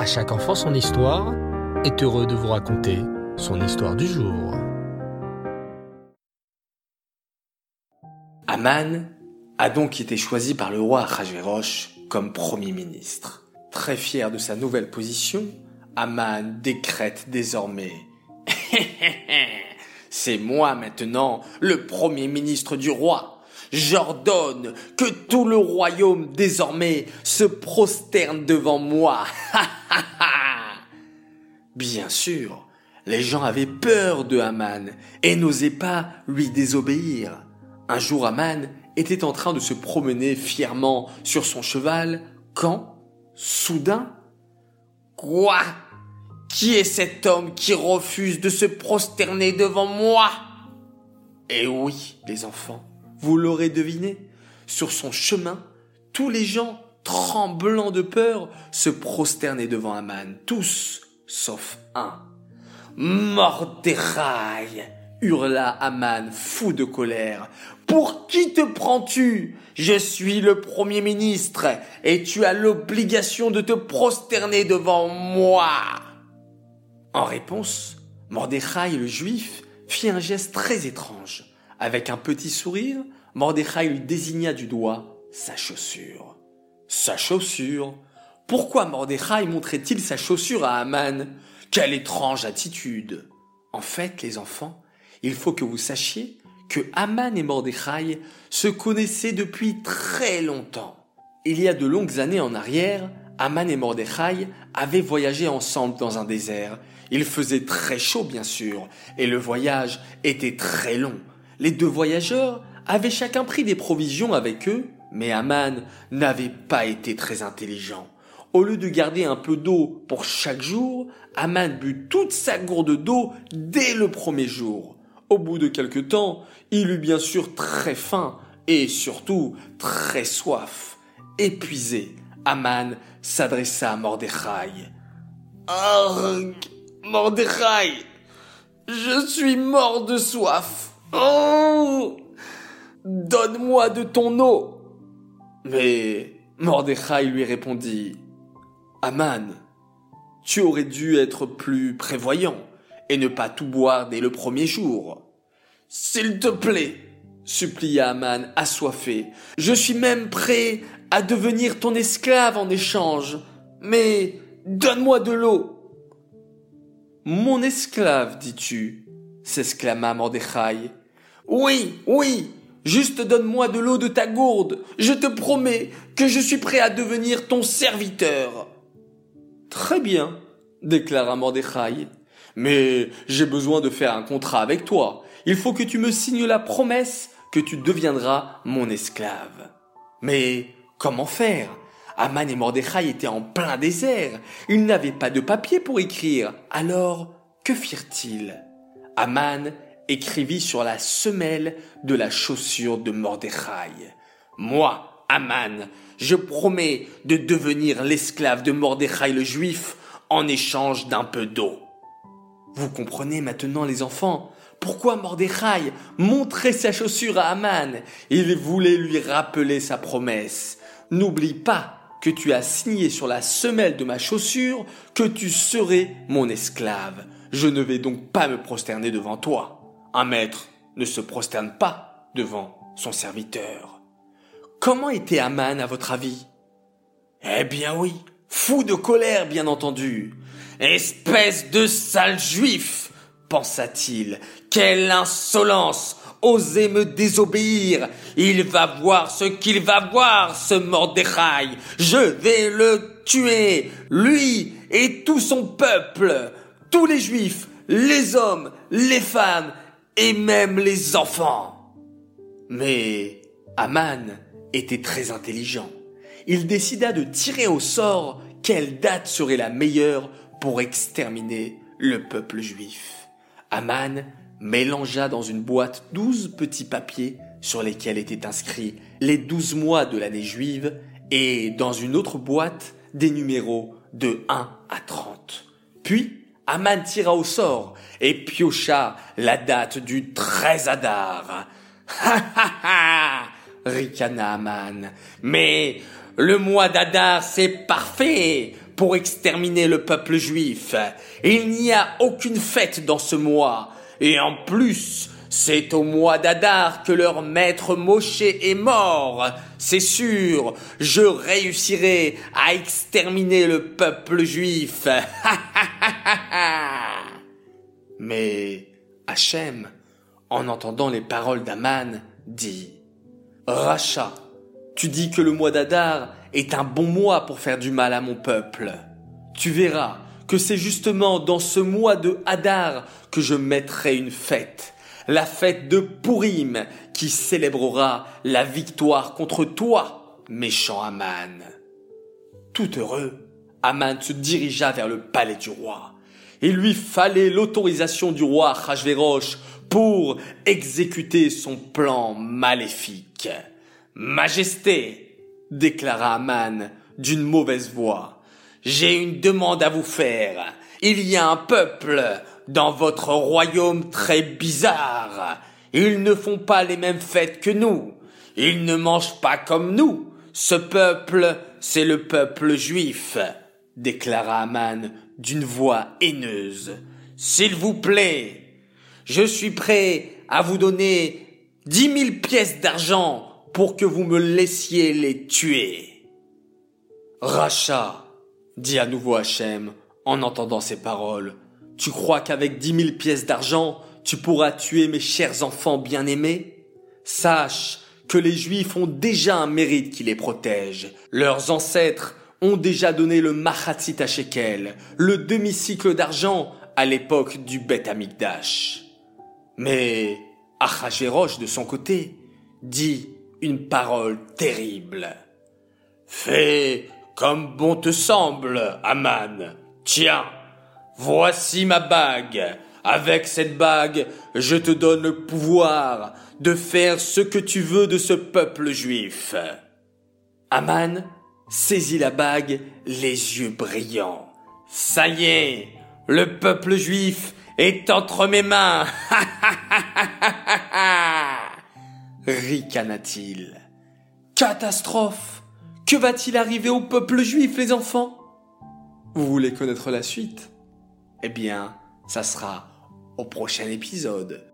À chaque enfant son histoire est heureux de vous raconter son histoire du jour. Aman a donc été choisi par le roi Rajverosh comme premier ministre. Très fier de sa nouvelle position, Aman décrète désormais C'est moi maintenant le premier ministre du roi. J'ordonne que tout le royaume désormais se prosterne devant moi. Bien sûr, les gens avaient peur de Haman et n'osaient pas lui désobéir. Un jour, Haman était en train de se promener fièrement sur son cheval quand, soudain, Quoi? Qui est cet homme qui refuse de se prosterner devant moi? Eh oui, les enfants, vous l'aurez deviné, sur son chemin, tous les gens, tremblants de peur, se prosternaient devant Aman, tous, sauf un. Mordechai hurla Aman, fou de colère. Pour qui te prends-tu? Je suis le Premier ministre et tu as l'obligation de te prosterner devant moi. En réponse, Mordechai le juif fit un geste très étrange. Avec un petit sourire, Mordechai lui désigna du doigt sa chaussure. Sa chaussure? Pourquoi Mordechai montrait-il sa chaussure à Aman? Quelle étrange attitude En fait, les enfants, il faut que vous sachiez que Aman et Mordechai se connaissaient depuis très longtemps. Il y a de longues années en arrière, Aman et Mordechai avaient voyagé ensemble dans un désert. Il faisait très chaud, bien sûr, et le voyage était très long. Les deux voyageurs avaient chacun pris des provisions avec eux, mais Aman n'avait pas été très intelligent. Au lieu de garder un peu d'eau pour chaque jour, Aman but toute sa gourde d'eau dès le premier jour. Au bout de quelque temps, il eut bien sûr très faim et surtout très soif. Épuisé, Aman s'adressa à Mordechai. Arg, Mordechai, je suis mort de soif. Oh Donne-moi de ton eau Mais Mordechai lui répondit Aman, tu aurais dû être plus prévoyant et ne pas tout boire dès le premier jour. S'il te plaît, supplia Aman assoiffé, je suis même prêt à devenir ton esclave en échange, mais donne-moi de l'eau. Mon esclave, dis-tu s'exclama Mordechai. Oui, oui, juste donne-moi de l'eau de ta gourde. Je te promets que je suis prêt à devenir ton serviteur. Très bien, déclara Mordechai. Mais j'ai besoin de faire un contrat avec toi. Il faut que tu me signes la promesse que tu deviendras mon esclave. Mais comment faire? Aman et Mordechai étaient en plein désert. Ils n'avaient pas de papier pour écrire. Alors, que firent-ils? Aman écrivit sur la semelle de la chaussure de Mordechai. Moi, Aman, je promets de devenir l'esclave de Mordechai le juif en échange d'un peu d'eau. Vous comprenez maintenant, les enfants, pourquoi Mordechai montrait sa chaussure à Aman? Il voulait lui rappeler sa promesse. N'oublie pas que tu as signé sur la semelle de ma chaussure que tu serais mon esclave. Je ne vais donc pas me prosterner devant toi. Un maître ne se prosterne pas devant son serviteur. Comment était Aman à votre avis? Eh bien oui, fou de colère bien entendu. Espèce de sale juif, pensa-t-il. Quelle insolence Oser me désobéir. Il va voir ce qu'il va voir, ce Mordechai. Je vais le tuer, lui et tout son peuple, tous les juifs, les hommes, les femmes et même les enfants. Mais Aman était très intelligent. Il décida de tirer au sort quelle date serait la meilleure pour exterminer le peuple juif. Aman mélangea dans une boîte douze petits papiers sur lesquels étaient inscrits les douze mois de l'année juive et dans une autre boîte des numéros de 1 à 30. Puis, Aman tira au sort et piocha la date du 13 Adar. Ha ha ha ricana Aman. Mais le mois d'Adar, c'est parfait. pour exterminer le peuple juif. Il n'y a aucune fête dans ce mois. Et en plus, c'est au mois d'Adar que leur maître Moshe est mort. C'est sûr, je réussirai à exterminer le peuple juif. Mais Hachem, en entendant les paroles d'Aman, dit Racha, tu dis que le mois d'Adar est un bon mois pour faire du mal à mon peuple. Tu verras que c'est justement dans ce mois de Hadar que je mettrai une fête, la fête de Purim, qui célébrera la victoire contre toi, méchant Aman. Tout heureux, Aman se dirigea vers le palais du roi. Il lui fallait l'autorisation du roi Rajverosh pour exécuter son plan maléfique. Majesté, déclara Aman d'une mauvaise voix, j'ai une demande à vous faire. Il y a un peuple dans votre royaume très bizarre. Ils ne font pas les mêmes fêtes que nous. Ils ne mangent pas comme nous. Ce peuple, c'est le peuple juif, déclara Aman d'une voix haineuse. S'il vous plaît, je suis prêt à vous donner dix mille pièces d'argent pour que vous me laissiez les tuer. Racha, dit à nouveau Hachem, en entendant ces paroles, tu crois qu'avec dix mille pièces d'argent, tu pourras tuer mes chers enfants bien-aimés? Sache que les Juifs ont déjà un mérite qui les protège. Leurs ancêtres ont déjà donné le Machatzit à Shekel, le demi-cycle d'argent à l'époque du Beth Amikdash. Mais Achashverosh, de son côté, dit une parole terrible. Fais comme bon te semble, Aman. Tiens, voici ma bague. Avec cette bague, je te donne le pouvoir de faire ce que tu veux de ce peuple juif. Aman saisit la bague, les yeux brillants. Ça y est, le peuple juif est entre mes mains. ricana-t-il. Catastrophe Que va-t-il arriver au peuple juif, les enfants? Vous voulez connaître la suite? Eh bien, ça sera au prochain épisode.